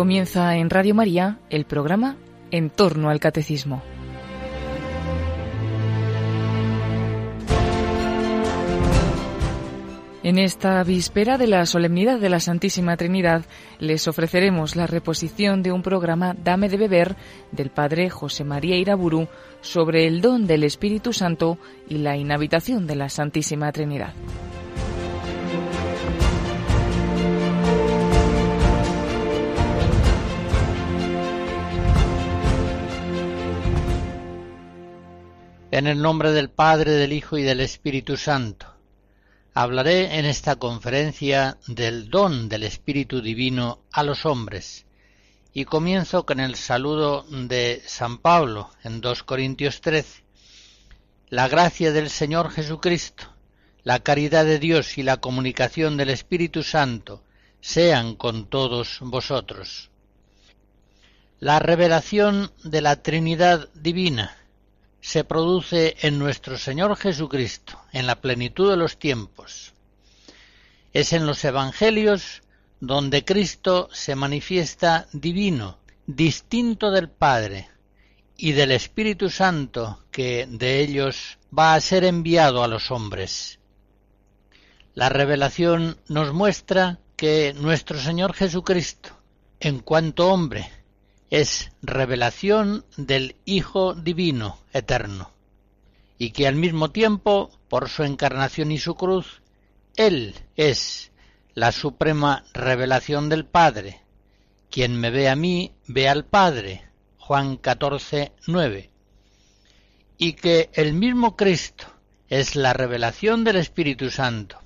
Comienza en Radio María el programa En torno al Catecismo. En esta víspera de la solemnidad de la Santísima Trinidad les ofreceremos la reposición de un programa Dame de beber del Padre José María Iraburu sobre el don del Espíritu Santo y la inhabitación de la Santísima Trinidad. En el nombre del Padre, del Hijo y del Espíritu Santo. Hablaré en esta conferencia del don del Espíritu Divino a los hombres y comienzo con el saludo de San Pablo en 2 Corintios 13. La gracia del Señor Jesucristo, la caridad de Dios y la comunicación del Espíritu Santo sean con todos vosotros. La revelación de la Trinidad Divina se produce en nuestro Señor Jesucristo, en la plenitud de los tiempos. Es en los Evangelios donde Cristo se manifiesta divino, distinto del Padre y del Espíritu Santo que de ellos va a ser enviado a los hombres. La revelación nos muestra que nuestro Señor Jesucristo, en cuanto hombre, es revelación del Hijo Divino Eterno, y que al mismo tiempo, por su encarnación y su cruz, Él es la suprema revelación del Padre. Quien me ve a mí, ve al Padre. Juan 14, 9. Y que el mismo Cristo es la revelación del Espíritu Santo.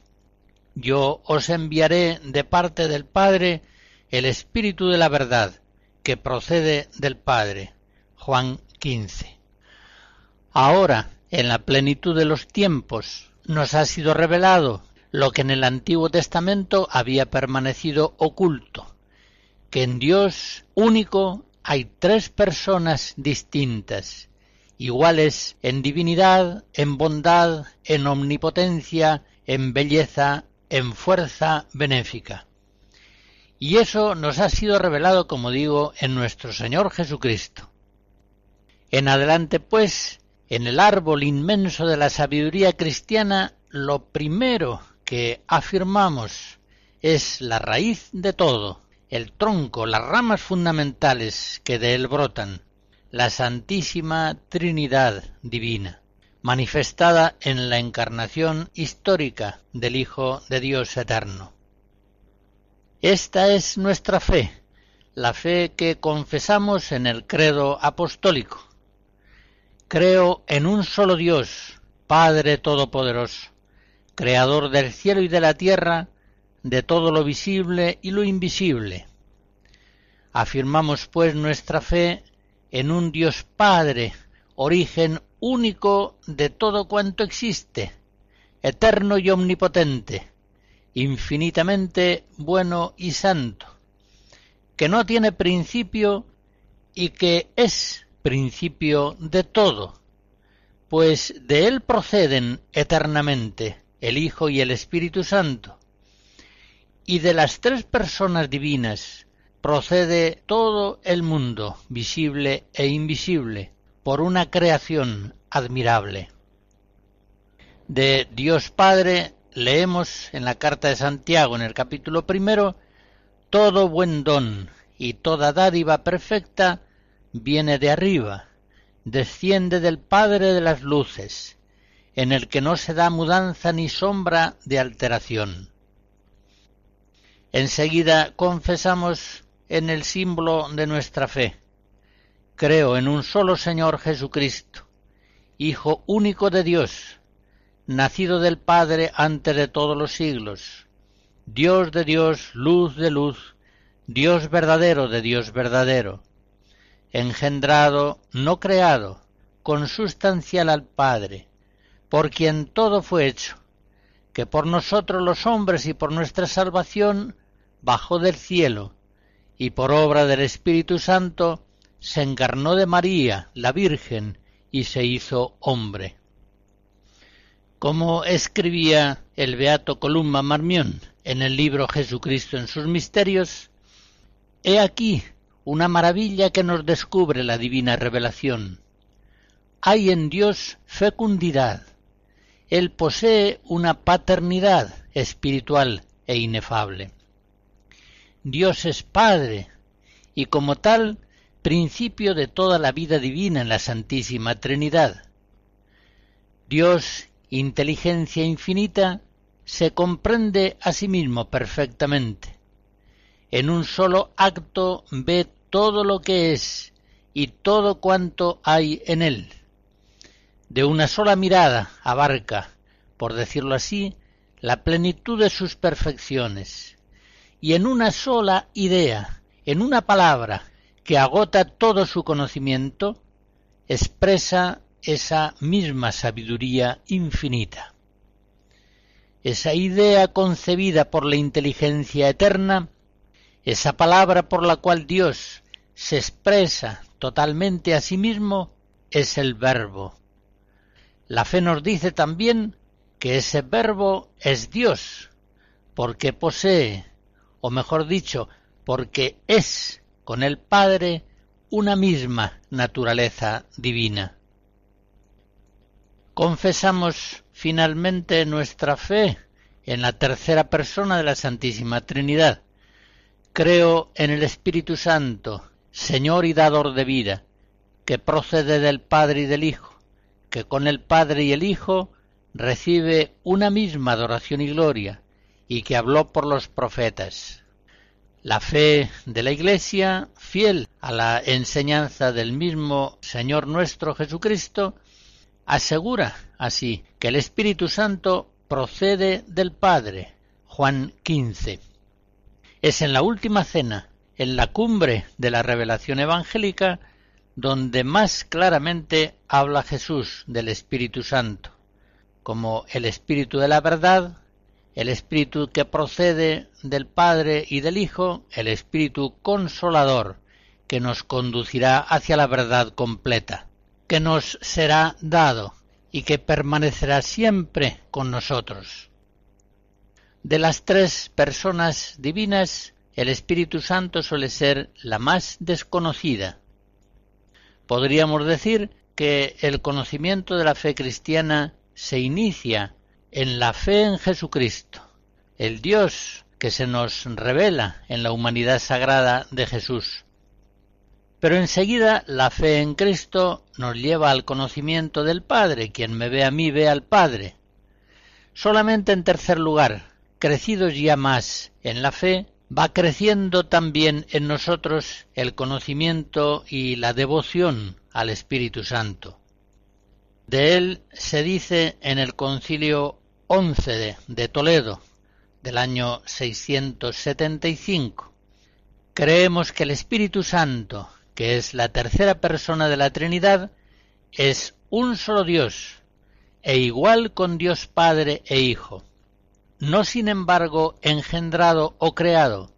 Yo os enviaré de parte del Padre el Espíritu de la verdad, que procede del Padre. Juan 15. Ahora, en la plenitud de los tiempos, nos ha sido revelado lo que en el Antiguo Testamento había permanecido oculto, que en Dios único hay tres personas distintas, iguales en divinidad, en bondad, en omnipotencia, en belleza, en fuerza benéfica. Y eso nos ha sido revelado, como digo, en nuestro Señor Jesucristo. En adelante, pues, en el árbol inmenso de la sabiduría cristiana, lo primero que afirmamos es la raíz de todo, el tronco, las ramas fundamentales que de él brotan, la Santísima Trinidad Divina, manifestada en la encarnación histórica del Hijo de Dios Eterno. Esta es nuestra fe, la fe que confesamos en el credo apostólico. Creo en un solo Dios, Padre Todopoderoso, Creador del cielo y de la tierra, de todo lo visible y lo invisible. Afirmamos pues nuestra fe en un Dios Padre, origen único de todo cuanto existe, eterno y omnipotente, infinitamente bueno y santo, que no tiene principio y que es principio de todo, pues de él proceden eternamente el Hijo y el Espíritu Santo, y de las tres personas divinas procede todo el mundo, visible e invisible, por una creación admirable. De Dios Padre leemos en la carta de Santiago, en el capítulo primero, todo buen don y toda dádiva perfecta viene de arriba, desciende del Padre de las luces, en el que no se da mudanza ni sombra de alteración. Enseguida confesamos en el símbolo de nuestra fe. Creo en un solo Señor Jesucristo, Hijo único de Dios, nacido del Padre antes de todos los siglos, Dios de Dios, luz de luz, Dios verdadero de Dios verdadero, engendrado, no creado, consustancial al Padre, por quien todo fue hecho, que por nosotros los hombres y por nuestra salvación bajó del cielo, y por obra del Espíritu Santo se encarnó de María, la Virgen, y se hizo hombre como escribía el beato Columba Marmión en el libro Jesucristo en sus misterios, he aquí una maravilla que nos descubre la divina revelación. Hay en Dios fecundidad. Él posee una paternidad espiritual e inefable. Dios es Padre y como tal principio de toda la vida divina en la Santísima Trinidad. Dios, inteligencia infinita, se comprende a sí mismo perfectamente. En un solo acto ve todo lo que es y todo cuanto hay en él. De una sola mirada abarca, por decirlo así, la plenitud de sus perfecciones. Y en una sola idea, en una palabra que agota todo su conocimiento, expresa esa misma sabiduría infinita. Esa idea concebida por la inteligencia eterna, esa palabra por la cual Dios se expresa totalmente a sí mismo, es el verbo. La fe nos dice también que ese verbo es Dios, porque posee, o mejor dicho, porque es con el Padre una misma naturaleza divina. Confesamos finalmente nuestra fe en la tercera persona de la Santísima Trinidad. Creo en el Espíritu Santo, Señor y dador de vida, que procede del Padre y del Hijo, que con el Padre y el Hijo recibe una misma adoración y gloria, y que habló por los profetas. La fe de la Iglesia, fiel a la enseñanza del mismo Señor nuestro Jesucristo, asegura así que el Espíritu Santo procede del Padre. Juan 15. Es en la última cena, en la cumbre de la revelación evangélica, donde más claramente habla Jesús del Espíritu Santo, como el Espíritu de la verdad, el Espíritu que procede del Padre y del Hijo, el Espíritu consolador, que nos conducirá hacia la verdad completa, que nos será dado y que permanecerá siempre con nosotros. De las tres personas divinas, el Espíritu Santo suele ser la más desconocida. Podríamos decir que el conocimiento de la fe cristiana se inicia en la fe en Jesucristo, el Dios que se nos revela en la humanidad sagrada de Jesús. Pero enseguida la fe en Cristo nos lleva al conocimiento del Padre. Quien me ve a mí ve al Padre. Solamente en tercer lugar, crecidos ya más en la fe, va creciendo también en nosotros el conocimiento y la devoción al Espíritu Santo. De él se dice en el concilio 11 de, Toledo del año 675. Creemos que el Espíritu Santo, que es la tercera persona de la Trinidad, es un solo Dios, e igual con Dios Padre e Hijo, no sin embargo engendrado o creado,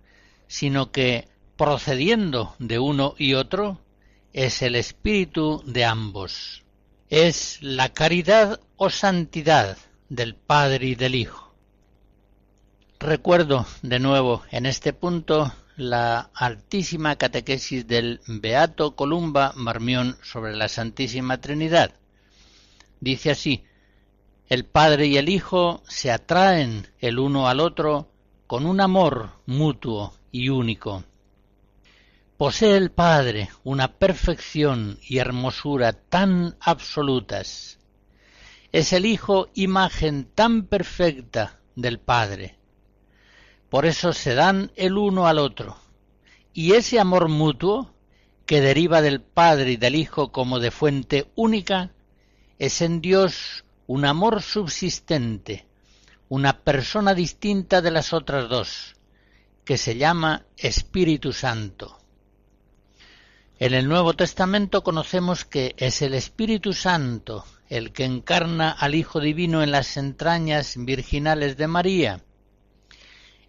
sino que, procediendo de uno y otro, es el espíritu de ambos. Es la caridad o santidad del Padre y del Hijo. Recuerdo de nuevo en este punto la altísima catequesis del Beato Columba Marmión sobre la Santísima Trinidad. Dice así, el Padre y el Hijo se atraen el uno al otro con un amor mutuo y único. Posee el Padre una perfección y hermosura tan absolutas es el Hijo imagen tan perfecta del Padre. Por eso se dan el uno al otro. Y ese amor mutuo, que deriva del Padre y del Hijo como de fuente única, es en Dios un amor subsistente, una persona distinta de las otras dos, que se llama Espíritu Santo. En el Nuevo Testamento conocemos que es el Espíritu Santo el que encarna al Hijo Divino en las entrañas virginales de María.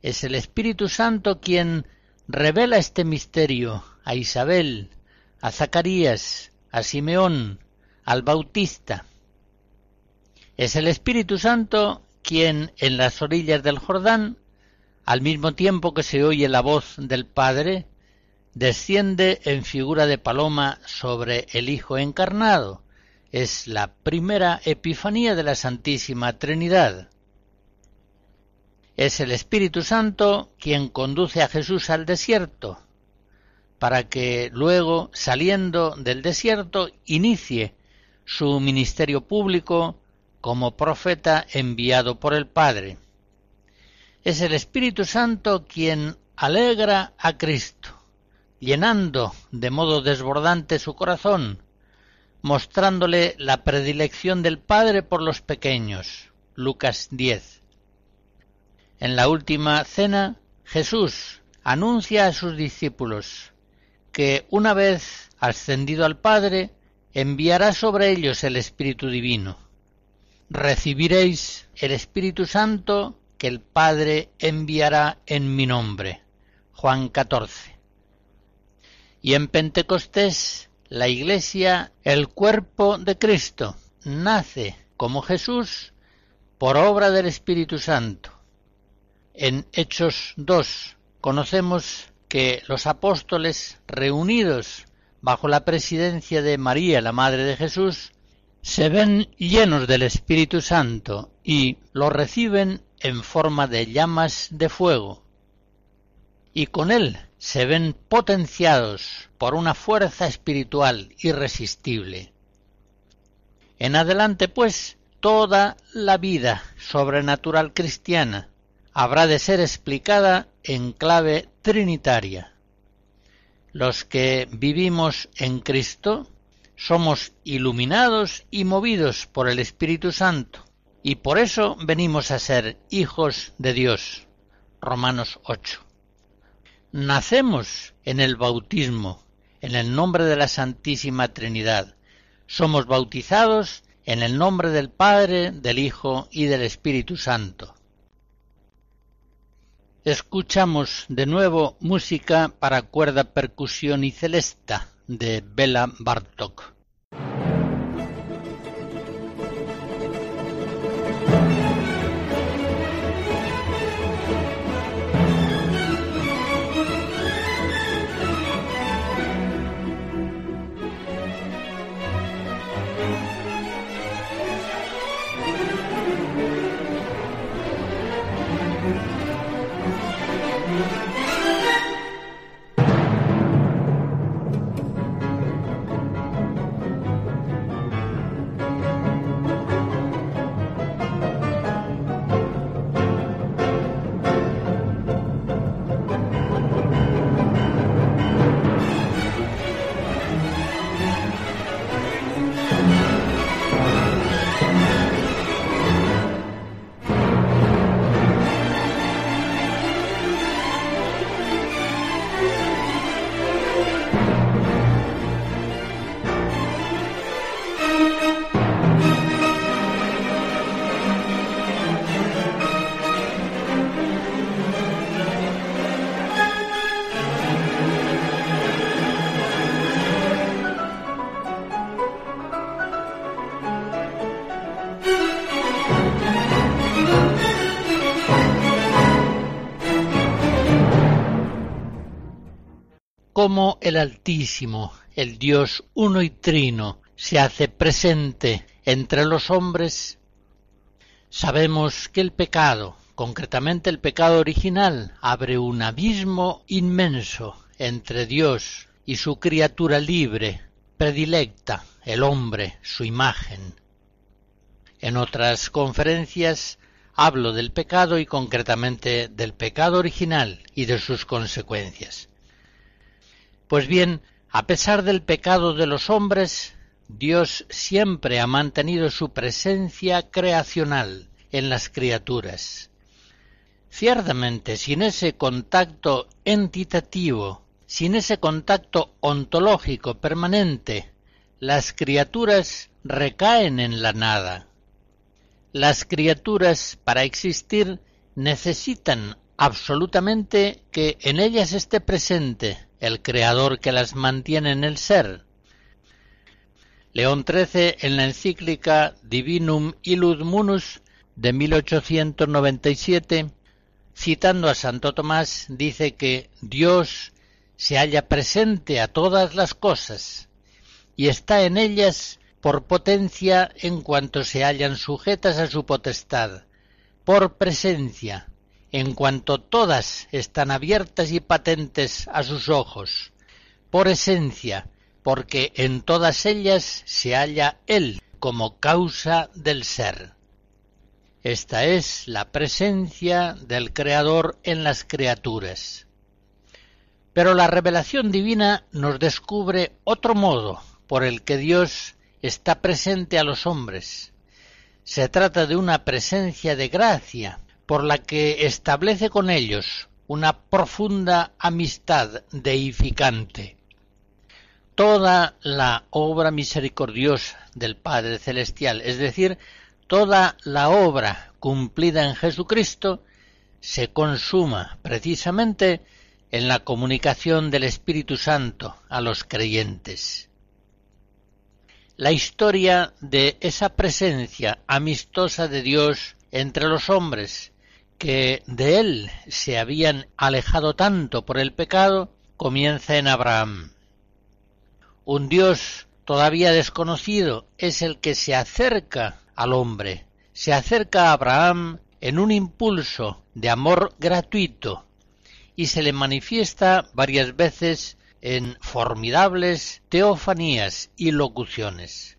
Es el Espíritu Santo quien revela este misterio a Isabel, a Zacarías, a Simeón, al Bautista. Es el Espíritu Santo quien en las orillas del Jordán, al mismo tiempo que se oye la voz del Padre, desciende en figura de paloma sobre el Hijo encarnado. Es la primera epifanía de la Santísima Trinidad. Es el Espíritu Santo quien conduce a Jesús al desierto, para que luego, saliendo del desierto, inicie su ministerio público como profeta enviado por el Padre. Es el Espíritu Santo quien alegra a Cristo, llenando de modo desbordante su corazón, mostrándole la predilección del Padre por los pequeños. Lucas 10. En la última cena, Jesús anuncia a sus discípulos que una vez ascendido al Padre, enviará sobre ellos el Espíritu Divino. Recibiréis el Espíritu Santo que el Padre enviará en mi nombre. Juan 14. Y en Pentecostés, la Iglesia, el cuerpo de Cristo, nace como Jesús por obra del Espíritu Santo. En Hechos 2 conocemos que los apóstoles reunidos bajo la presidencia de María, la Madre de Jesús, se ven llenos del Espíritu Santo y lo reciben en forma de llamas de fuego. Y con él se ven potenciados por una fuerza espiritual irresistible. En adelante, pues, toda la vida sobrenatural cristiana habrá de ser explicada en clave trinitaria. Los que vivimos en Cristo somos iluminados y movidos por el Espíritu Santo, y por eso venimos a ser hijos de Dios. Romanos 8. Nacemos en el bautismo, en el nombre de la Santísima Trinidad. Somos bautizados en el nombre del Padre, del Hijo y del Espíritu Santo. Escuchamos de nuevo música para cuerda, percusión y celesta de Bela Bartok. Cómo el Altísimo, el Dios uno y trino, se hace presente entre los hombres, sabemos que el pecado, concretamente el pecado original, abre un abismo inmenso entre Dios y su criatura libre, predilecta, el hombre, su imagen. En otras conferencias hablo del pecado y concretamente del pecado original y de sus consecuencias. Pues bien, a pesar del pecado de los hombres, Dios siempre ha mantenido su presencia creacional en las criaturas. Ciertamente, sin ese contacto entitativo, sin ese contacto ontológico permanente, las criaturas recaen en la nada. Las criaturas, para existir, necesitan absolutamente que en ellas esté presente el creador que las mantiene en el ser. León XIII en la encíclica Divinum Illud Munus de 1897, citando a Santo Tomás, dice que Dios se halla presente a todas las cosas y está en ellas por potencia en cuanto se hallan sujetas a su potestad, por presencia en cuanto todas están abiertas y patentes a sus ojos, por esencia, porque en todas ellas se halla Él como causa del ser. Esta es la presencia del Creador en las criaturas. Pero la revelación divina nos descubre otro modo por el que Dios está presente a los hombres. Se trata de una presencia de gracia, por la que establece con ellos una profunda amistad deificante. Toda la obra misericordiosa del Padre Celestial, es decir, toda la obra cumplida en Jesucristo, se consuma precisamente en la comunicación del Espíritu Santo a los creyentes. La historia de esa presencia amistosa de Dios entre los hombres que de él se habían alejado tanto por el pecado, comienza en Abraham. Un Dios todavía desconocido es el que se acerca al hombre, se acerca a Abraham en un impulso de amor gratuito y se le manifiesta varias veces en formidables teofanías y locuciones.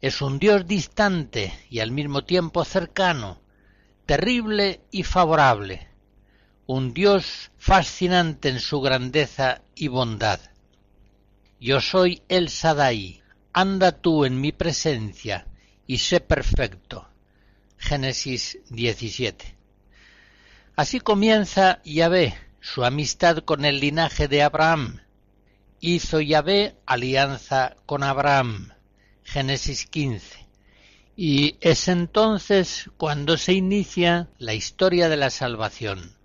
Es un Dios distante y al mismo tiempo cercano, terrible y favorable, un Dios fascinante en su grandeza y bondad. Yo soy el Sadai, anda tú en mi presencia y sé perfecto. Génesis 17. Así comienza Yahvé su amistad con el linaje de Abraham. Hizo Yahvé alianza con Abraham. Génesis 15 y es entonces cuando se inicia la historia de la salvación.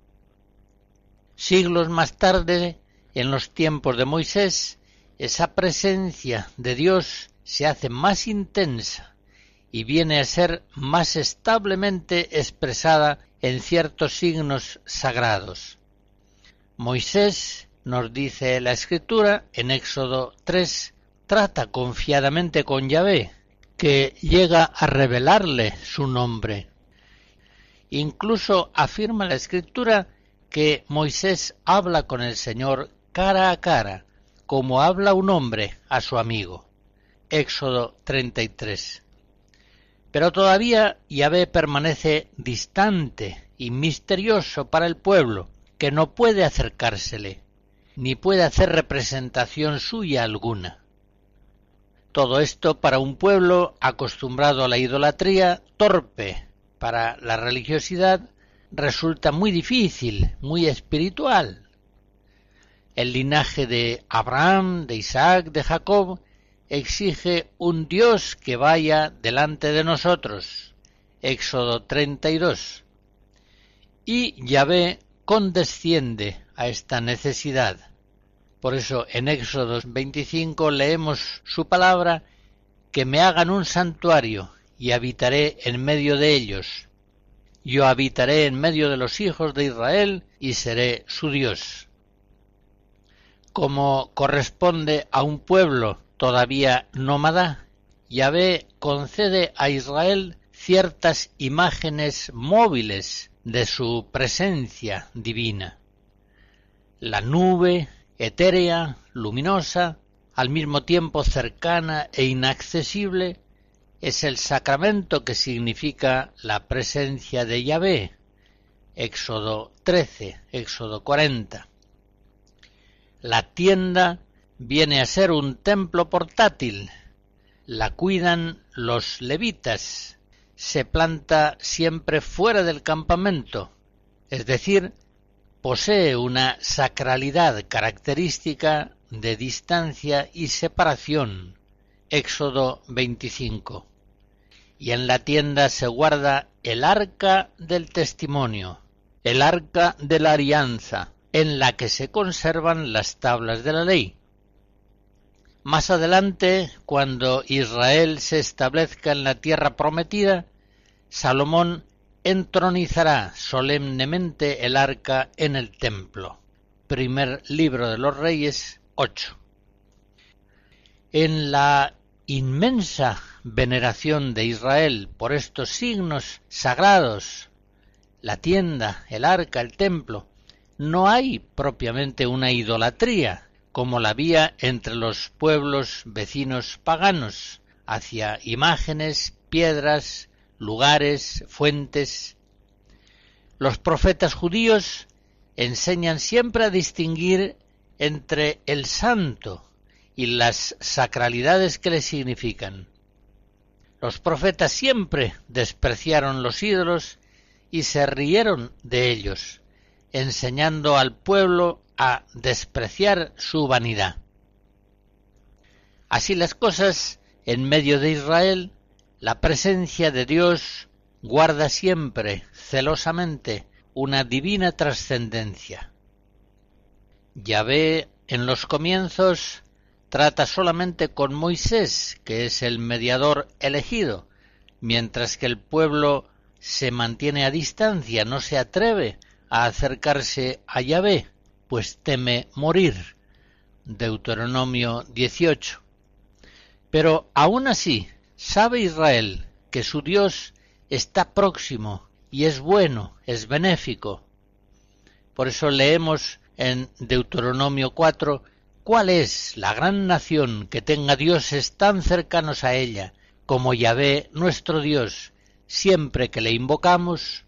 Siglos más tarde, en los tiempos de Moisés, esa presencia de Dios se hace más intensa y viene a ser más establemente expresada en ciertos signos sagrados. Moisés, nos dice la Escritura en Éxodo 3, trata confiadamente con Yahvé, que llega a revelarle su nombre. Incluso afirma la escritura que Moisés habla con el Señor cara a cara, como habla un hombre a su amigo. Éxodo 33. Pero todavía Yahvé permanece distante y misterioso para el pueblo, que no puede acercársele, ni puede hacer representación suya alguna. Todo esto para un pueblo acostumbrado a la idolatría, torpe para la religiosidad, resulta muy difícil, muy espiritual. El linaje de Abraham, de Isaac, de Jacob, exige un Dios que vaya delante de nosotros. Éxodo 32. Y Yahvé condesciende a esta necesidad. Por eso en Éxodo 25 leemos su palabra, que me hagan un santuario y habitaré en medio de ellos. Yo habitaré en medio de los hijos de Israel y seré su Dios. Como corresponde a un pueblo todavía nómada, Yahvé concede a Israel ciertas imágenes móviles de su presencia divina. La nube, etérea, luminosa, al mismo tiempo cercana e inaccesible, es el sacramento que significa la presencia de Yahvé. Éxodo 13, Éxodo 40. La tienda viene a ser un templo portátil. La cuidan los levitas. Se planta siempre fuera del campamento, es decir, posee una sacralidad característica de distancia y separación. Éxodo 25. Y en la tienda se guarda el arca del testimonio, el arca de la alianza, en la que se conservan las tablas de la ley. Más adelante, cuando Israel se establezca en la tierra prometida, Salomón entronizará solemnemente el arca en el templo. primer libro de los Reyes 8. En la inmensa veneración de Israel por estos signos sagrados, la tienda, el arca, el templo, no hay propiamente una idolatría como la había entre los pueblos vecinos paganos, hacia imágenes, piedras, lugares, fuentes. Los profetas judíos enseñan siempre a distinguir entre el santo y las sacralidades que le significan. Los profetas siempre despreciaron los ídolos y se rieron de ellos, enseñando al pueblo a despreciar su vanidad. Así las cosas, en medio de Israel, la presencia de Dios guarda siempre, celosamente, una divina trascendencia. Yahvé en los comienzos trata solamente con Moisés, que es el mediador elegido, mientras que el pueblo se mantiene a distancia, no se atreve a acercarse a Yahvé, pues teme morir. Deuteronomio 18. Pero aún así, sabe Israel que su Dios está próximo y es bueno, es benéfico. Por eso leemos en Deuteronomio 4 ¿Cuál es la gran nación que tenga dioses tan cercanos a ella como Yahvé nuestro Dios, siempre que le invocamos?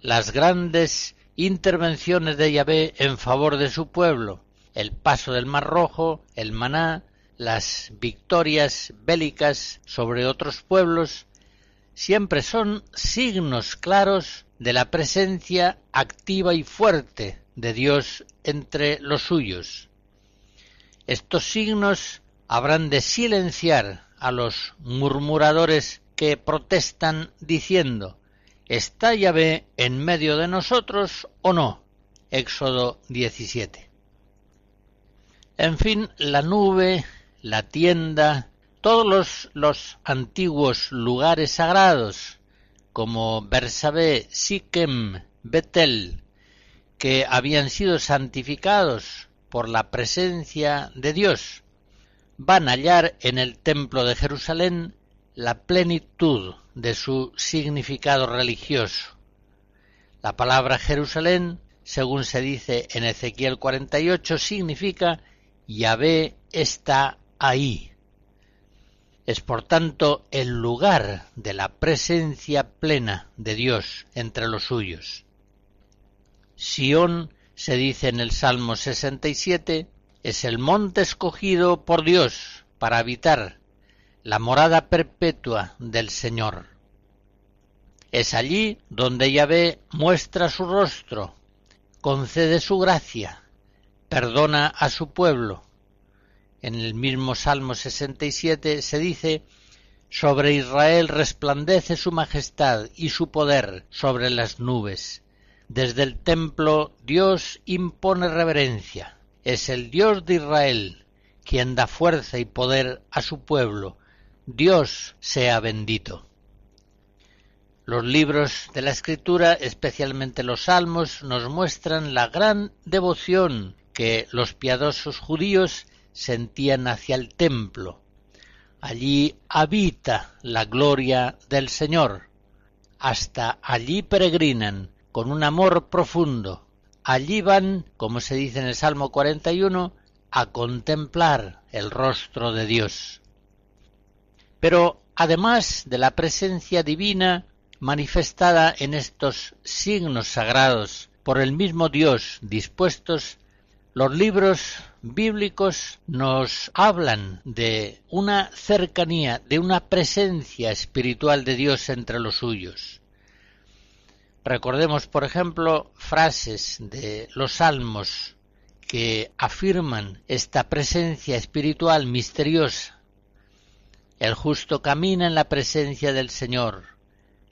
Las grandes intervenciones de Yahvé en favor de su pueblo, el paso del Mar Rojo, el maná, las victorias bélicas sobre otros pueblos, siempre son signos claros de la presencia activa y fuerte de Dios entre los suyos. Estos signos habrán de silenciar a los murmuradores que protestan diciendo ¿Está Yahvé en medio de nosotros o no? Éxodo 17. En fin, la nube, la tienda, todos los, los antiguos lugares sagrados, como Bersabé, Siquem, Betel, que habían sido santificados por la presencia de Dios, van a hallar en el templo de Jerusalén la plenitud de su significado religioso. La palabra Jerusalén, según se dice en Ezequiel 48, significa Yahvé está ahí. Es por tanto el lugar de la presencia plena de Dios entre los suyos. Sión se dice en el Salmo 67, es el monte escogido por Dios para habitar la morada perpetua del Señor. Es allí donde Yahvé muestra su rostro, concede su gracia, perdona a su pueblo. En el mismo Salmo 67 se dice, sobre Israel resplandece su majestad y su poder sobre las nubes. Desde el templo Dios impone reverencia. Es el Dios de Israel quien da fuerza y poder a su pueblo. Dios sea bendito. Los libros de la Escritura, especialmente los Salmos, nos muestran la gran devoción que los piadosos judíos sentían hacia el templo. Allí habita la gloria del Señor. Hasta allí peregrinan con un amor profundo. Allí van, como se dice en el Salmo 41, a contemplar el rostro de Dios. Pero además de la presencia divina manifestada en estos signos sagrados por el mismo Dios dispuestos, los libros bíblicos nos hablan de una cercanía, de una presencia espiritual de Dios entre los suyos. Recordemos, por ejemplo, frases de los salmos que afirman esta presencia espiritual misteriosa. El justo camina en la presencia del Señor,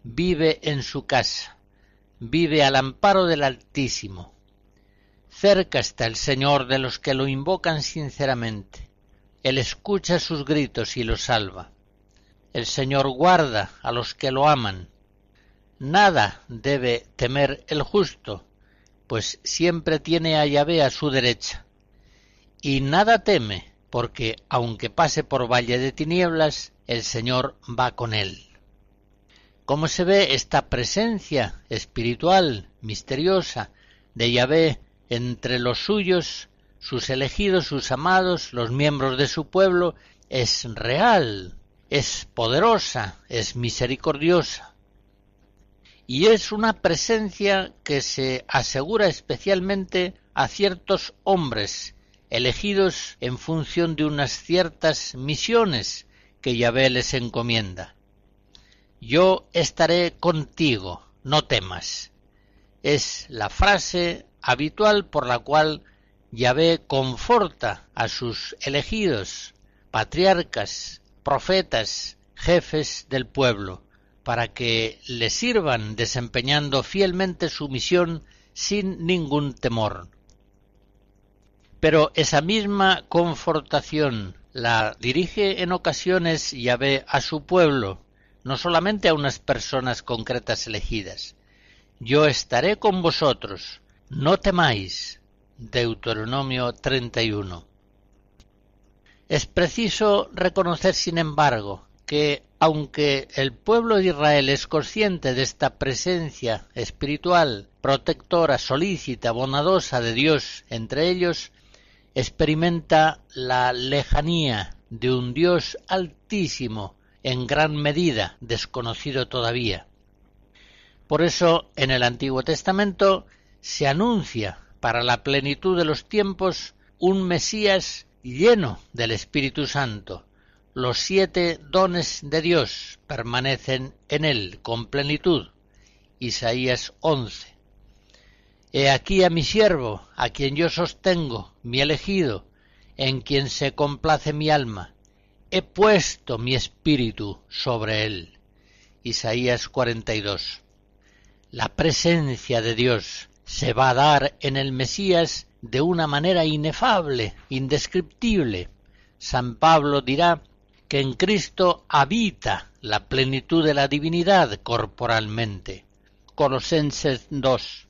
vive en su casa, vive al amparo del Altísimo. Cerca está el Señor de los que lo invocan sinceramente. Él escucha sus gritos y los salva. El Señor guarda a los que lo aman Nada debe temer el justo, pues siempre tiene a Yahvé a su derecha. Y nada teme, porque aunque pase por valle de tinieblas, el Señor va con él. ¿Cómo se ve esta presencia espiritual, misteriosa, de Yahvé entre los suyos, sus elegidos, sus amados, los miembros de su pueblo, es real, es poderosa, es misericordiosa. Y es una presencia que se asegura especialmente a ciertos hombres elegidos en función de unas ciertas misiones que Yahvé les encomienda. Yo estaré contigo, no temas. Es la frase habitual por la cual Yahvé conforta a sus elegidos, patriarcas, profetas, jefes del pueblo, para que le sirvan desempeñando fielmente su misión sin ningún temor. Pero esa misma confortación la dirige en ocasiones Yahvé a su pueblo, no solamente a unas personas concretas elegidas. Yo estaré con vosotros, no temáis. Deuteronomio 31. Es preciso reconocer, sin embargo, que aunque el pueblo de Israel es consciente de esta presencia espiritual, protectora, solícita, bondadosa de Dios entre ellos, experimenta la lejanía de un Dios altísimo, en gran medida desconocido todavía. Por eso en el Antiguo Testamento se anuncia para la plenitud de los tiempos un Mesías lleno del Espíritu Santo. Los siete dones de Dios permanecen en él con plenitud. Isaías 11. He aquí a mi siervo, a quien yo sostengo, mi elegido, en quien se complace mi alma. He puesto mi espíritu sobre él. Isaías 42. La presencia de Dios se va a dar en el Mesías de una manera inefable, indescriptible. San Pablo dirá que en Cristo habita la plenitud de la divinidad corporalmente. Colosenses 2.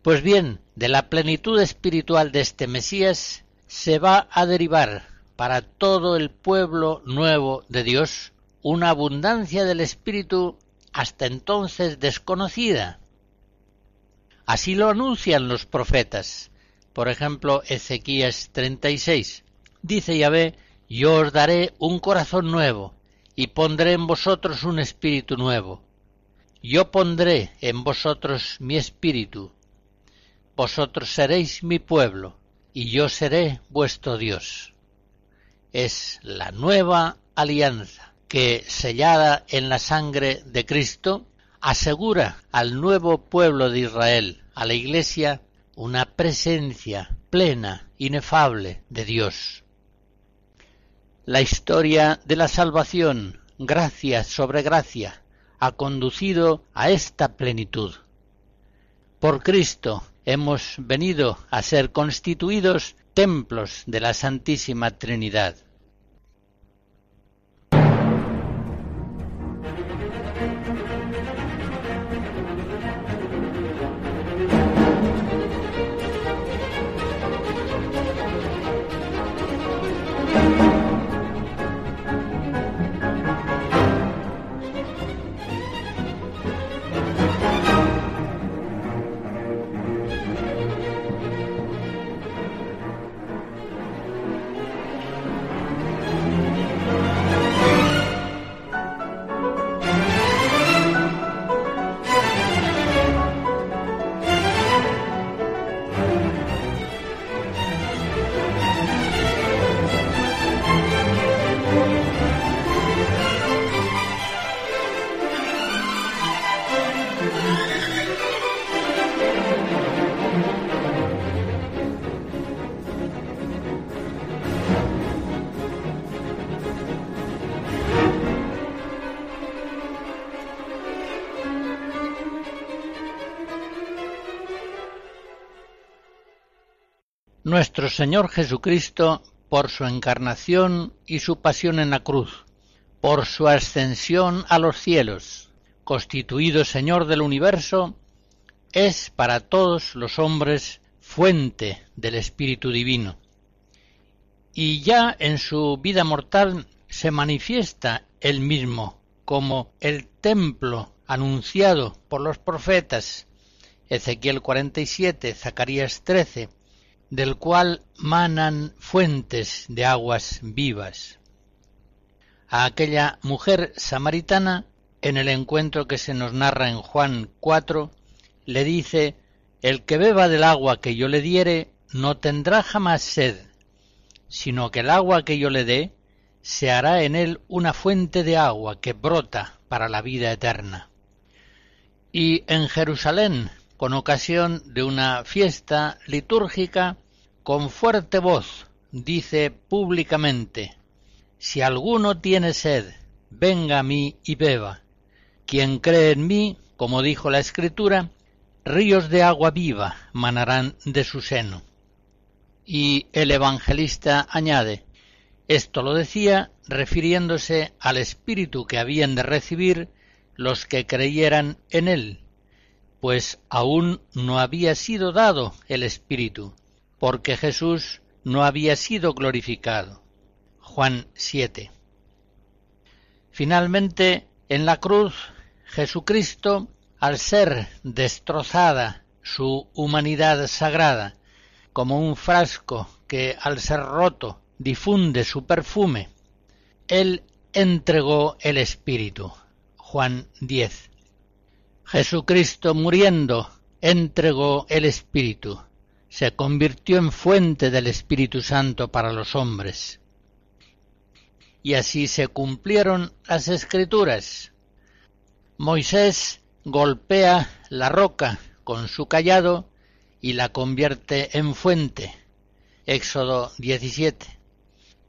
Pues bien, de la plenitud espiritual de este Mesías se va a derivar para todo el pueblo nuevo de Dios una abundancia del Espíritu hasta entonces desconocida, Así lo anuncian los profetas. Por ejemplo, Ezequías 36. Dice Yahvé, yo os daré un corazón nuevo, y pondré en vosotros un espíritu nuevo. Yo pondré en vosotros mi espíritu. Vosotros seréis mi pueblo, y yo seré vuestro Dios. Es la nueva alianza que, sellada en la sangre de Cristo, asegura al nuevo pueblo de Israel, a la Iglesia, una presencia plena, inefable de Dios. La historia de la salvación, gracia sobre gracia, ha conducido a esta plenitud. Por Cristo hemos venido a ser constituidos templos de la Santísima Trinidad. Nuestro Señor Jesucristo, por su encarnación y su pasión en la cruz, por su ascensión a los cielos, constituido Señor del universo, es para todos los hombres fuente del Espíritu Divino. Y ya en su vida mortal se manifiesta él mismo como el templo anunciado por los profetas Ezequiel 47, Zacarías 13, del cual manan fuentes de aguas vivas. A aquella mujer samaritana, en el encuentro que se nos narra en Juan 4, le dice, El que beba del agua que yo le diere no tendrá jamás sed, sino que el agua que yo le dé se hará en él una fuente de agua que brota para la vida eterna. Y en Jerusalén, con ocasión de una fiesta litúrgica, con fuerte voz dice públicamente, Si alguno tiene sed, venga a mí y beba. Quien cree en mí, como dijo la Escritura, ríos de agua viva manarán de su seno. Y el evangelista añade, esto lo decía refiriéndose al espíritu que habían de recibir los que creyeran en él, pues aún no había sido dado el Espíritu, porque Jesús no había sido glorificado. Juan 7. Finalmente, en la cruz, Jesucristo, al ser destrozada su humanidad sagrada, como un frasco que al ser roto difunde su perfume, Él entregó el Espíritu. Juan 10. Jesucristo muriendo entregó el Espíritu, se convirtió en fuente del Espíritu Santo para los hombres. Y así se cumplieron las escrituras. Moisés golpea la roca con su callado y la convierte en fuente. Éxodo 17.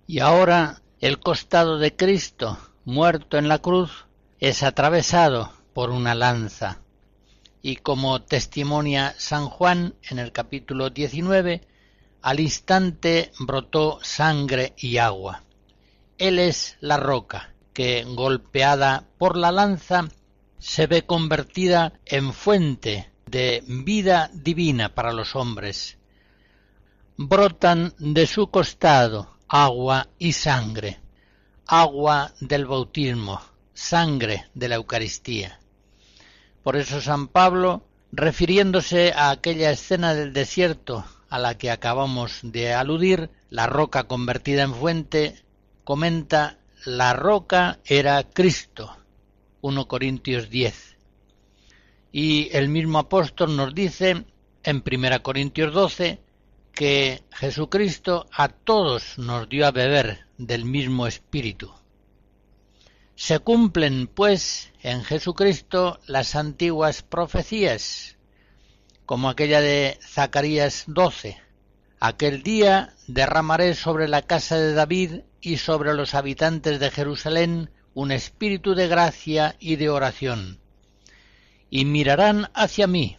Y ahora el costado de Cristo, muerto en la cruz, es atravesado por una lanza. Y como testimonia San Juan en el capítulo 19, al instante brotó sangre y agua. Él es la roca que, golpeada por la lanza, se ve convertida en fuente de vida divina para los hombres. Brotan de su costado agua y sangre, agua del bautismo, sangre de la Eucaristía. Por eso San Pablo, refiriéndose a aquella escena del desierto a la que acabamos de aludir, la roca convertida en fuente, comenta la roca era Cristo. 1 Corintios 10. Y el mismo apóstol nos dice en 1 Corintios 12 que Jesucristo a todos nos dio a beber del mismo espíritu. Se cumplen, pues, en Jesucristo las antiguas profecías, como aquella de Zacarías 12. Aquel día derramaré sobre la casa de David y sobre los habitantes de Jerusalén un espíritu de gracia y de oración. Y mirarán hacia mí,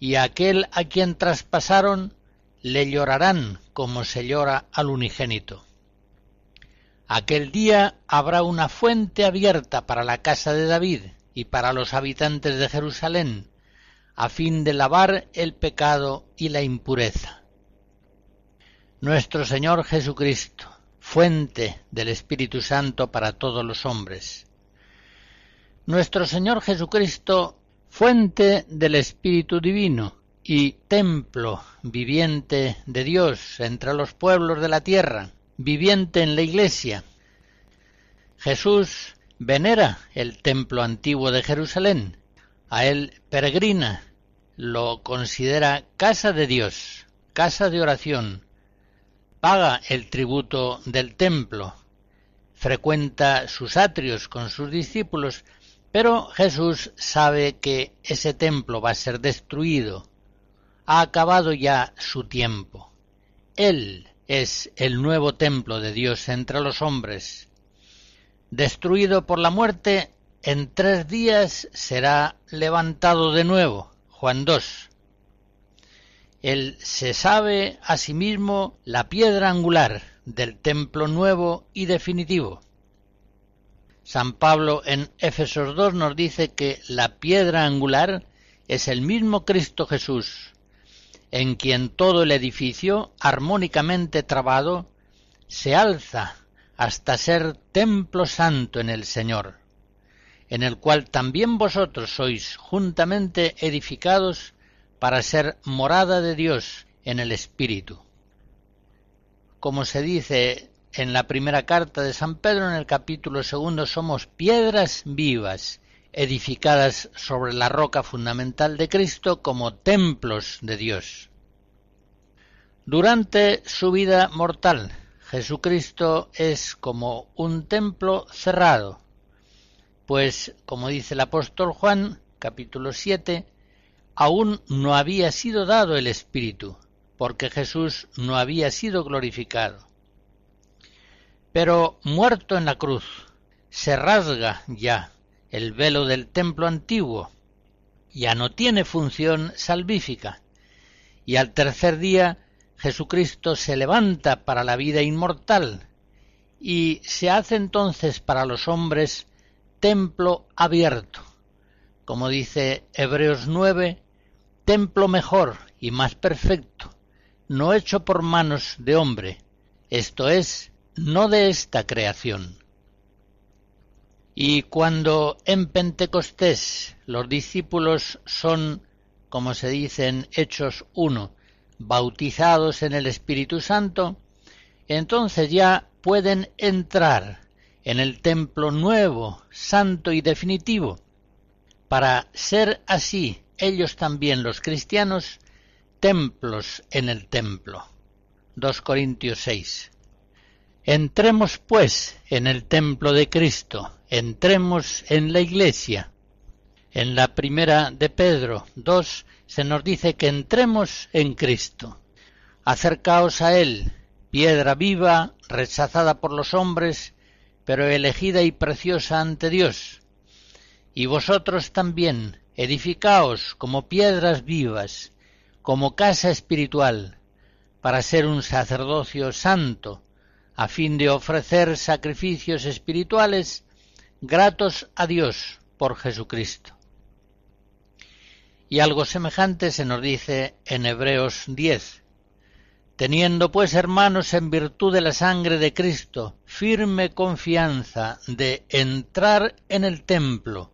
y aquel a quien traspasaron le llorarán como se llora al unigénito. Aquel día habrá una fuente abierta para la casa de David y para los habitantes de Jerusalén, a fin de lavar el pecado y la impureza. Nuestro Señor Jesucristo, fuente del Espíritu Santo para todos los hombres. Nuestro Señor Jesucristo, fuente del Espíritu Divino y templo viviente de Dios entre los pueblos de la tierra viviente en la iglesia. Jesús venera el templo antiguo de Jerusalén, a él peregrina, lo considera casa de Dios, casa de oración, paga el tributo del templo, frecuenta sus atrios con sus discípulos, pero Jesús sabe que ese templo va a ser destruido, ha acabado ya su tiempo. Él es el nuevo templo de Dios entre los hombres. Destruido por la muerte, en tres días será levantado de nuevo. Juan 2. Él se sabe a sí mismo la piedra angular del templo nuevo y definitivo. San Pablo en Éfesos 2 nos dice que la piedra angular es el mismo Cristo Jesús, en quien todo el edificio, armónicamente trabado, se alza hasta ser templo santo en el Señor, en el cual también vosotros sois juntamente edificados para ser morada de Dios en el Espíritu. Como se dice en la primera carta de San Pedro en el capítulo segundo, somos piedras vivas, edificadas sobre la roca fundamental de Cristo como templos de Dios. Durante su vida mortal, Jesucristo es como un templo cerrado, pues, como dice el apóstol Juan, capítulo 7, aún no había sido dado el Espíritu, porque Jesús no había sido glorificado. Pero muerto en la cruz, se rasga ya el velo del templo antiguo. Ya no tiene función salvífica, y al tercer día Jesucristo se levanta para la vida inmortal, y se hace entonces para los hombres templo abierto, como dice Hebreos 9, templo mejor y más perfecto, no hecho por manos de hombre, esto es, no de esta creación. Y cuando en Pentecostés los discípulos son, como se dice en Hechos 1, bautizados en el Espíritu Santo, entonces ya pueden entrar en el templo nuevo, santo y definitivo, para ser así ellos también los cristianos templos en el templo. 2 Corintios 6. Entremos pues en el templo de Cristo, entremos en la iglesia. En la primera de Pedro 2 se nos dice que entremos en Cristo. Acercaos a Él, piedra viva, rechazada por los hombres, pero elegida y preciosa ante Dios. Y vosotros también, edificaos como piedras vivas, como casa espiritual, para ser un sacerdocio santo, a fin de ofrecer sacrificios espirituales gratos a Dios por Jesucristo. Y algo semejante se nos dice en Hebreos 10. Teniendo pues, hermanos, en virtud de la sangre de Cristo, firme confianza de entrar en el templo,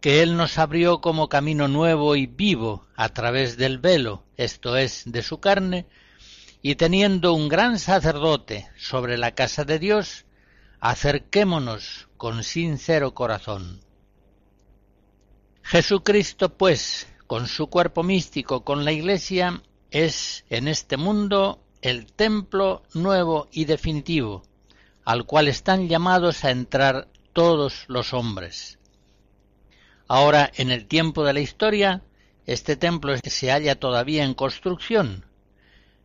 que Él nos abrió como camino nuevo y vivo a través del velo, esto es, de su carne, y teniendo un gran sacerdote sobre la casa de Dios, acerquémonos con sincero corazón. Jesucristo, pues, con su cuerpo místico, con la Iglesia, es en este mundo el templo nuevo y definitivo, al cual están llamados a entrar todos los hombres. Ahora, en el tiempo de la historia, este templo se halla todavía en construcción,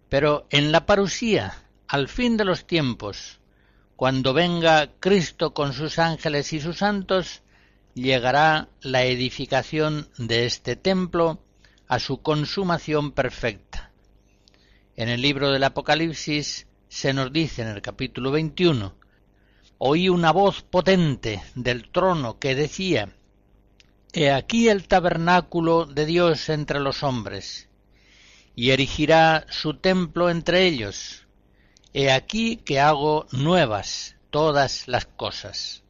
pero en la parusía, al fin de los tiempos, cuando venga Cristo con sus ángeles y sus santos, llegará la edificación de este templo a su consumación perfecta. En el libro del Apocalipsis se nos dice en el capítulo 21, oí una voz potente del trono que decía, He aquí el tabernáculo de Dios entre los hombres, y erigirá su templo entre ellos, He aquí que hago nuevas todas las cosas.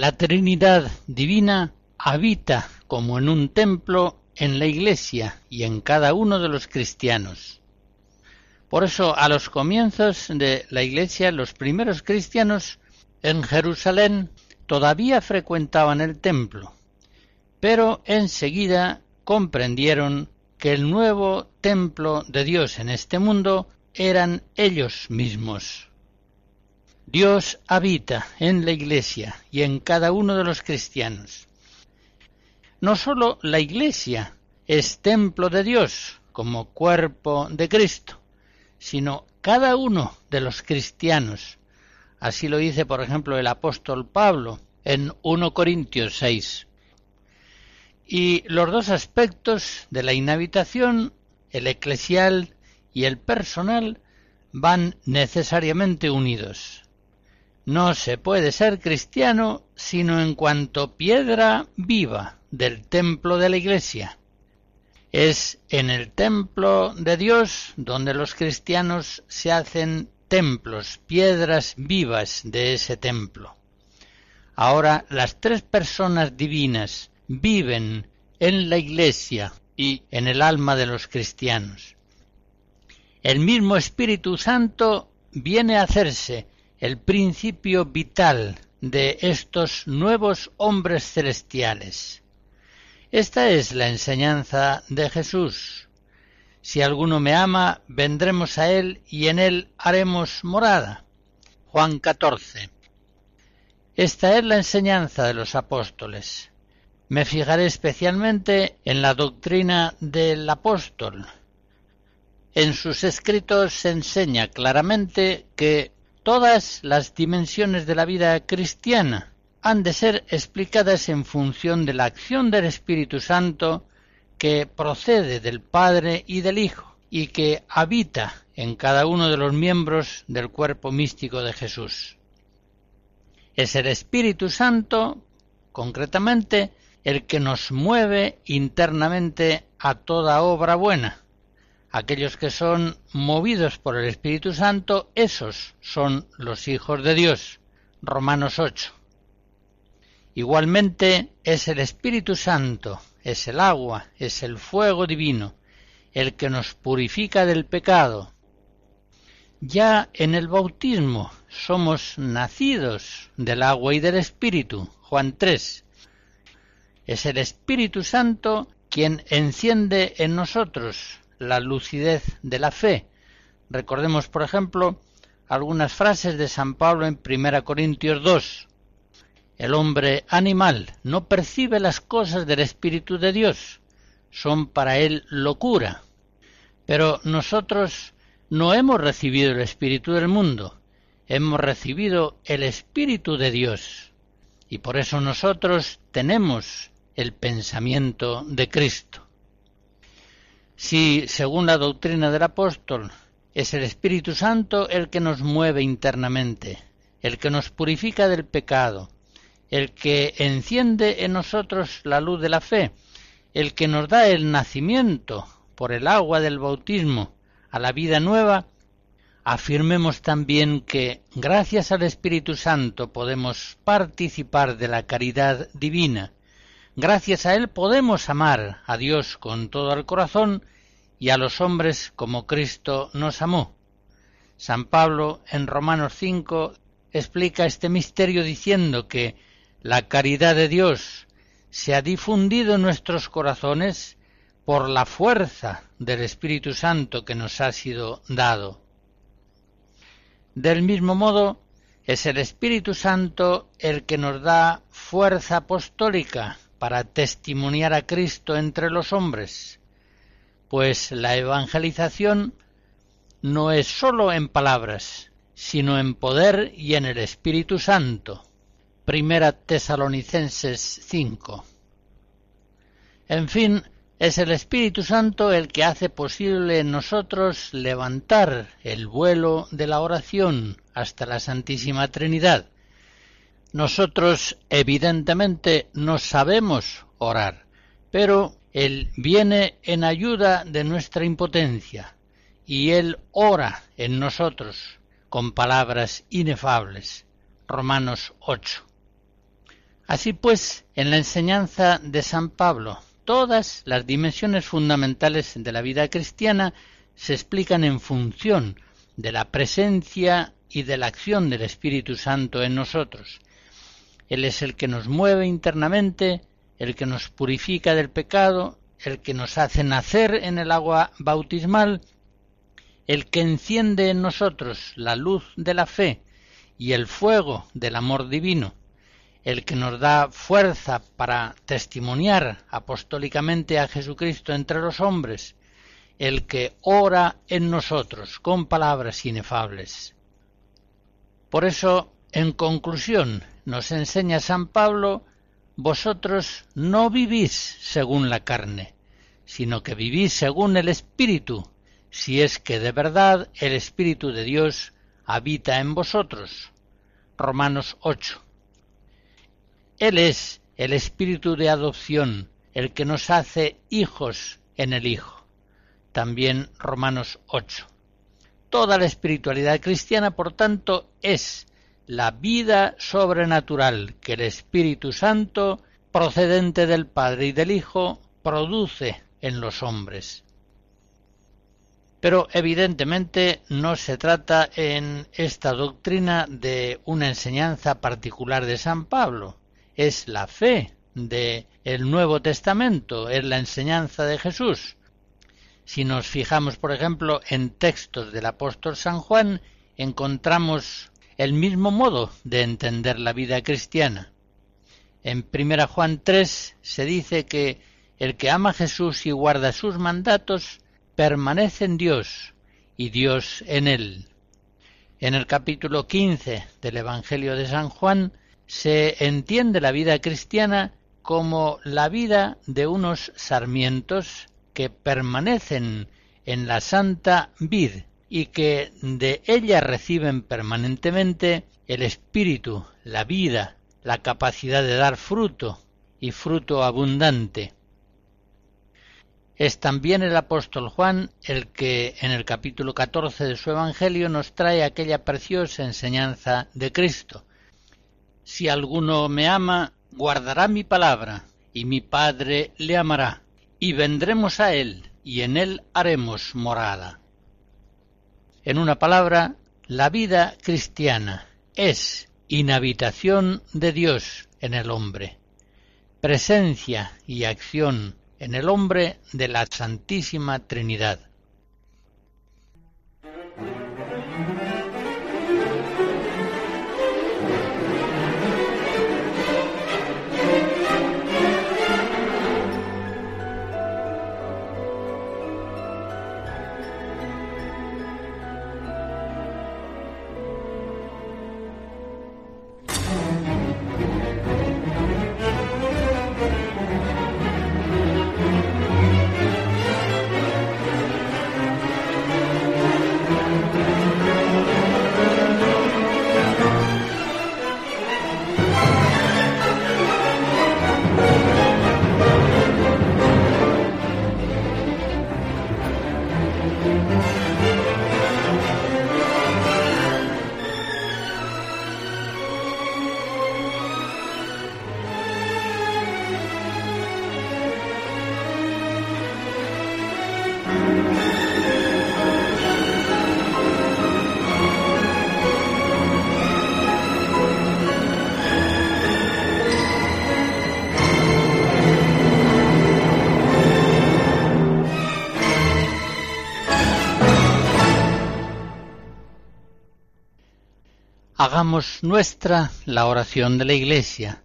La Trinidad Divina habita como en un templo en la Iglesia y en cada uno de los cristianos. Por eso, a los comienzos de la Iglesia, los primeros cristianos en Jerusalén todavía frecuentaban el templo, pero enseguida comprendieron que el nuevo templo de Dios en este mundo eran ellos mismos. Dios habita en la Iglesia y en cada uno de los cristianos. No sólo la Iglesia es templo de Dios como cuerpo de Cristo, sino cada uno de los cristianos. Así lo dice, por ejemplo, el apóstol Pablo en 1 Corintios 6. Y los dos aspectos de la inhabitación, el eclesial y el personal, van necesariamente unidos. No se puede ser cristiano sino en cuanto piedra viva del templo de la Iglesia. Es en el templo de Dios donde los cristianos se hacen templos, piedras vivas de ese templo. Ahora las tres personas divinas viven en la Iglesia y en el alma de los cristianos. El mismo Espíritu Santo viene a hacerse el principio vital de estos nuevos hombres celestiales. Esta es la enseñanza de Jesús. Si alguno me ama, vendremos a él y en él haremos morada. Juan 14. Esta es la enseñanza de los apóstoles. Me fijaré especialmente en la doctrina del apóstol. En sus escritos se enseña claramente que Todas las dimensiones de la vida cristiana han de ser explicadas en función de la acción del Espíritu Santo que procede del Padre y del Hijo y que habita en cada uno de los miembros del cuerpo místico de Jesús. Es el Espíritu Santo, concretamente, el que nos mueve internamente a toda obra buena, aquellos que son movidos por el Espíritu Santo, esos son los hijos de Dios. Romanos 8. Igualmente es el Espíritu Santo, es el agua, es el fuego divino, el que nos purifica del pecado. Ya en el bautismo somos nacidos del agua y del Espíritu. Juan 3. Es el Espíritu Santo quien enciende en nosotros la lucidez de la fe. Recordemos, por ejemplo, algunas frases de San Pablo en 1 Corintios 2. El hombre animal no percibe las cosas del Espíritu de Dios, son para él locura. Pero nosotros no hemos recibido el Espíritu del mundo, hemos recibido el Espíritu de Dios, y por eso nosotros tenemos el pensamiento de Cristo. Si, según la doctrina del apóstol, es el Espíritu Santo el que nos mueve internamente, el que nos purifica del pecado, el que enciende en nosotros la luz de la fe, el que nos da el nacimiento por el agua del bautismo a la vida nueva, afirmemos también que gracias al Espíritu Santo podemos participar de la caridad divina, Gracias a él podemos amar a Dios con todo el corazón y a los hombres como Cristo nos amó. San Pablo en Romanos 5 explica este misterio diciendo que la caridad de Dios se ha difundido en nuestros corazones por la fuerza del Espíritu Santo que nos ha sido dado. Del mismo modo, es el Espíritu Santo el que nos da fuerza apostólica para testimoniar a Cristo entre los hombres, pues la evangelización no es sólo en palabras, sino en poder y en el Espíritu Santo. Primera Tesalonicenses 5. En fin, es el Espíritu Santo el que hace posible en nosotros levantar el vuelo de la oración hasta la Santísima Trinidad, nosotros evidentemente no sabemos orar, pero Él viene en ayuda de nuestra impotencia y Él ora en nosotros con palabras inefables. Romanos 8. Así pues, en la enseñanza de San Pablo, todas las dimensiones fundamentales de la vida cristiana se explican en función de la presencia y de la acción del Espíritu Santo en nosotros. Él es el que nos mueve internamente, el que nos purifica del pecado, el que nos hace nacer en el agua bautismal, el que enciende en nosotros la luz de la fe y el fuego del amor divino el que nos da fuerza para testimoniar apostólicamente a Jesucristo entre los hombres, el que ora en nosotros con palabras inefables. Por eso, en conclusión, nos enseña San Pablo, vosotros no vivís según la carne, sino que vivís según el Espíritu, si es que de verdad el Espíritu de Dios habita en vosotros. Romanos 8. Él es el espíritu de adopción, el que nos hace hijos en el Hijo. También Romanos 8. Toda la espiritualidad cristiana, por tanto, es la vida sobrenatural que el Espíritu Santo, procedente del Padre y del Hijo, produce en los hombres. Pero evidentemente no se trata en esta doctrina de una enseñanza particular de San Pablo, es la fe de el Nuevo Testamento, es la enseñanza de Jesús. Si nos fijamos, por ejemplo, en textos del apóstol San Juan, encontramos el mismo modo de entender la vida cristiana. En 1 Juan 3 se dice que el que ama a Jesús y guarda sus mandatos permanece en Dios y Dios en él. En el capítulo 15 del Evangelio de San Juan se entiende la vida cristiana como la vida de unos sarmientos que permanecen en la santa vid y que de ella reciben permanentemente el espíritu, la vida, la capacidad de dar fruto y fruto abundante. Es también el apóstol Juan el que en el capítulo 14 de su Evangelio nos trae aquella preciosa enseñanza de Cristo, si alguno me ama, guardará mi palabra, y mi Padre le amará, y vendremos a él, y en él haremos morada. En una palabra, la vida cristiana es inhabitación de Dios en el hombre, presencia y acción en el hombre de la Santísima Trinidad. Hagamos nuestra la oración de la Iglesia,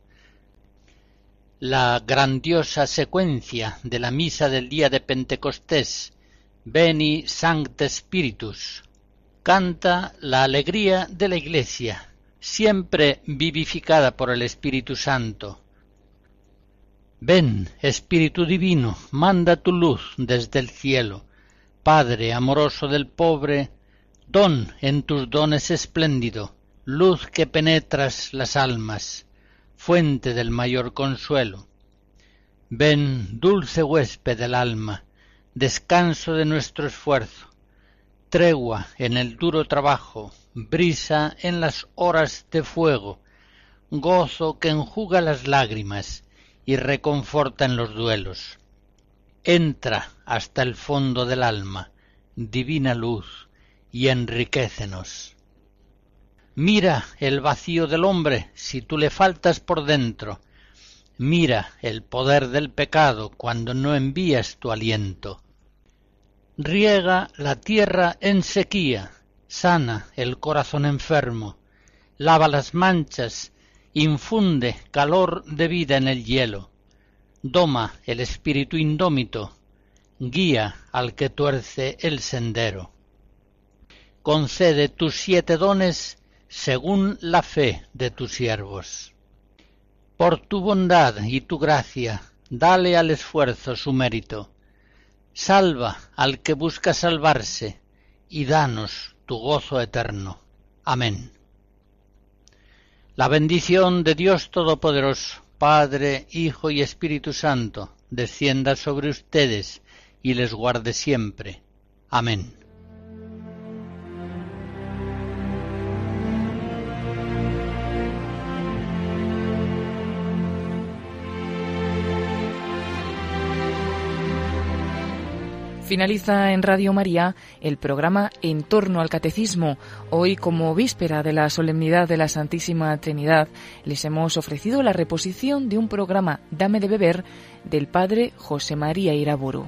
la grandiosa secuencia de la misa del día de Pentecostés, Veni Sancte Spiritus, canta la alegría de la Iglesia, siempre vivificada por el Espíritu Santo. Ven, Espíritu Divino, manda tu luz desde el cielo, Padre amoroso del pobre, don en tus dones espléndido, luz que penetras las almas, fuente del mayor consuelo. Ven, dulce huésped del alma, descanso de nuestro esfuerzo, tregua en el duro trabajo, brisa en las horas de fuego, gozo que enjuga las lágrimas y reconforta en los duelos. Entra hasta el fondo del alma, divina luz, y enriquecenos. Mira el vacío del hombre si tú le faltas por dentro. Mira el poder del pecado cuando no envías tu aliento. Riega la tierra en sequía, sana el corazón enfermo, lava las manchas, infunde calor de vida en el hielo, doma el espíritu indómito, guía al que tuerce el sendero. Concede tus siete dones según la fe de tus siervos. Por tu bondad y tu gracia, dale al esfuerzo su mérito. Salva al que busca salvarse, y danos tu gozo eterno. Amén. La bendición de Dios Todopoderoso, Padre, Hijo y Espíritu Santo, descienda sobre ustedes y les guarde siempre. Amén. Finaliza en Radio María el programa En torno al Catecismo. Hoy, como víspera de la solemnidad de la Santísima Trinidad, les hemos ofrecido la reposición de un programa Dame de beber del Padre José María Iraburu.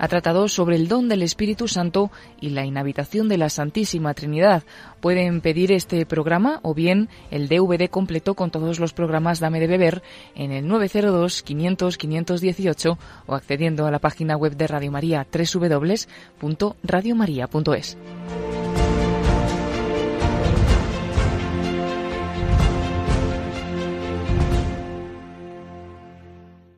Ha tratado sobre el don del Espíritu Santo y la inhabitación de la Santísima Trinidad. Pueden pedir este programa o bien el DVD completo con todos los programas Dame de Beber en el 902 500 518 o accediendo a la página web de Radio María www.radiomaria.es.